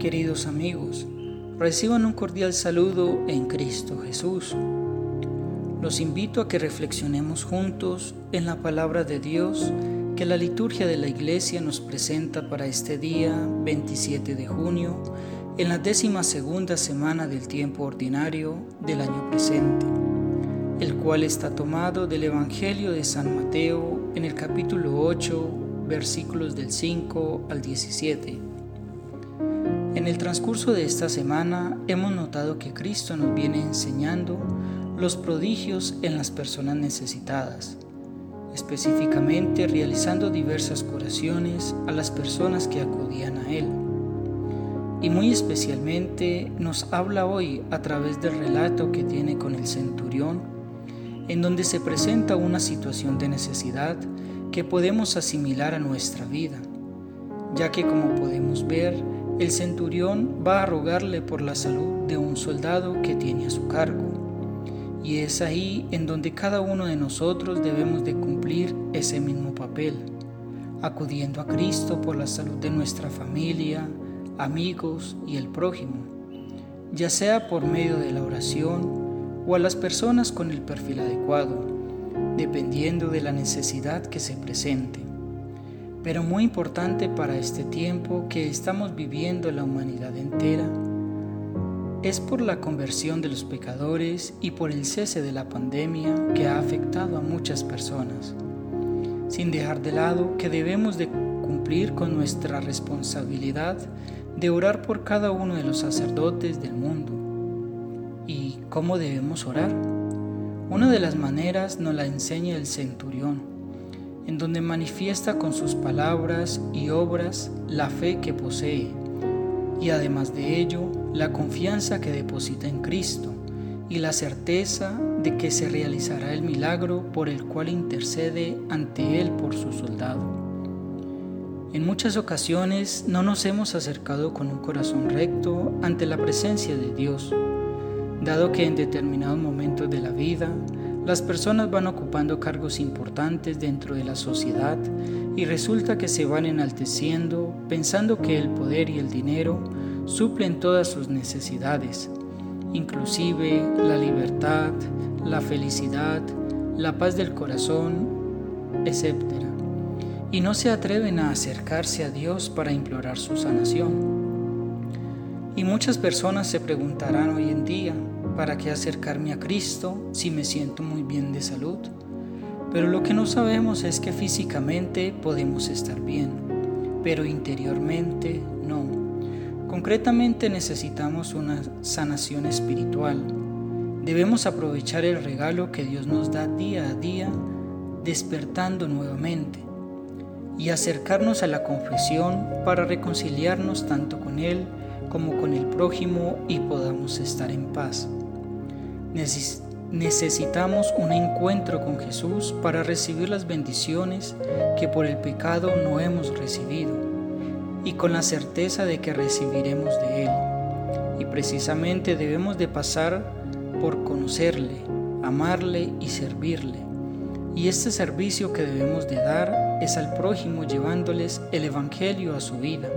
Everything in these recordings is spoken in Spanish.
Queridos amigos, reciban un cordial saludo en Cristo Jesús. Los invito a que reflexionemos juntos en la palabra de Dios que la liturgia de la Iglesia nos presenta para este día 27 de junio, en la décima segunda semana del tiempo ordinario del año presente, el cual está tomado del Evangelio de San Mateo en el capítulo 8, versículos del 5 al 17 en el transcurso de esta semana hemos notado que Cristo nos viene enseñando los prodigios en las personas necesitadas, específicamente realizando diversas curaciones a las personas que acudían a Él. Y muy especialmente nos habla hoy a través del relato que tiene con el centurión, en donde se presenta una situación de necesidad que podemos asimilar a nuestra vida, ya que como podemos ver, el centurión va a rogarle por la salud de un soldado que tiene a su cargo. Y es ahí en donde cada uno de nosotros debemos de cumplir ese mismo papel, acudiendo a Cristo por la salud de nuestra familia, amigos y el prójimo, ya sea por medio de la oración o a las personas con el perfil adecuado, dependiendo de la necesidad que se presente pero muy importante para este tiempo que estamos viviendo la humanidad entera, es por la conversión de los pecadores y por el cese de la pandemia que ha afectado a muchas personas, sin dejar de lado que debemos de cumplir con nuestra responsabilidad de orar por cada uno de los sacerdotes del mundo. ¿Y cómo debemos orar? Una de las maneras nos la enseña el centurión en donde manifiesta con sus palabras y obras la fe que posee, y además de ello, la confianza que deposita en Cristo y la certeza de que se realizará el milagro por el cual intercede ante Él por su soldado. En muchas ocasiones no nos hemos acercado con un corazón recto ante la presencia de Dios, dado que en determinados momentos de la vida las personas van ocupando cargos importantes dentro de la sociedad y resulta que se van enalteciendo pensando que el poder y el dinero suplen todas sus necesidades, inclusive la libertad, la felicidad, la paz del corazón, etc. Y no se atreven a acercarse a Dios para implorar su sanación. Y muchas personas se preguntarán hoy en día, ¿Para qué acercarme a Cristo si me siento muy bien de salud? Pero lo que no sabemos es que físicamente podemos estar bien, pero interiormente no. Concretamente necesitamos una sanación espiritual. Debemos aprovechar el regalo que Dios nos da día a día, despertando nuevamente, y acercarnos a la confesión para reconciliarnos tanto con Él como con el prójimo y podamos estar en paz. Necesitamos un encuentro con Jesús para recibir las bendiciones que por el pecado no hemos recibido y con la certeza de que recibiremos de Él. Y precisamente debemos de pasar por conocerle, amarle y servirle. Y este servicio que debemos de dar es al prójimo llevándoles el Evangelio a su vida.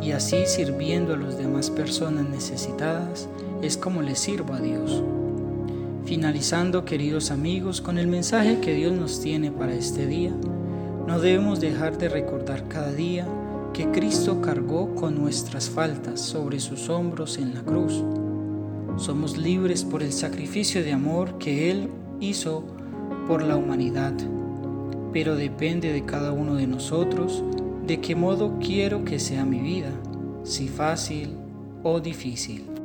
Y así sirviendo a las demás personas necesitadas es como le sirvo a Dios. Finalizando, queridos amigos, con el mensaje que Dios nos tiene para este día, no debemos dejar de recordar cada día que Cristo cargó con nuestras faltas sobre sus hombros en la cruz. Somos libres por el sacrificio de amor que Él hizo por la humanidad, pero depende de cada uno de nosotros de qué modo quiero que sea mi vida, si fácil o difícil.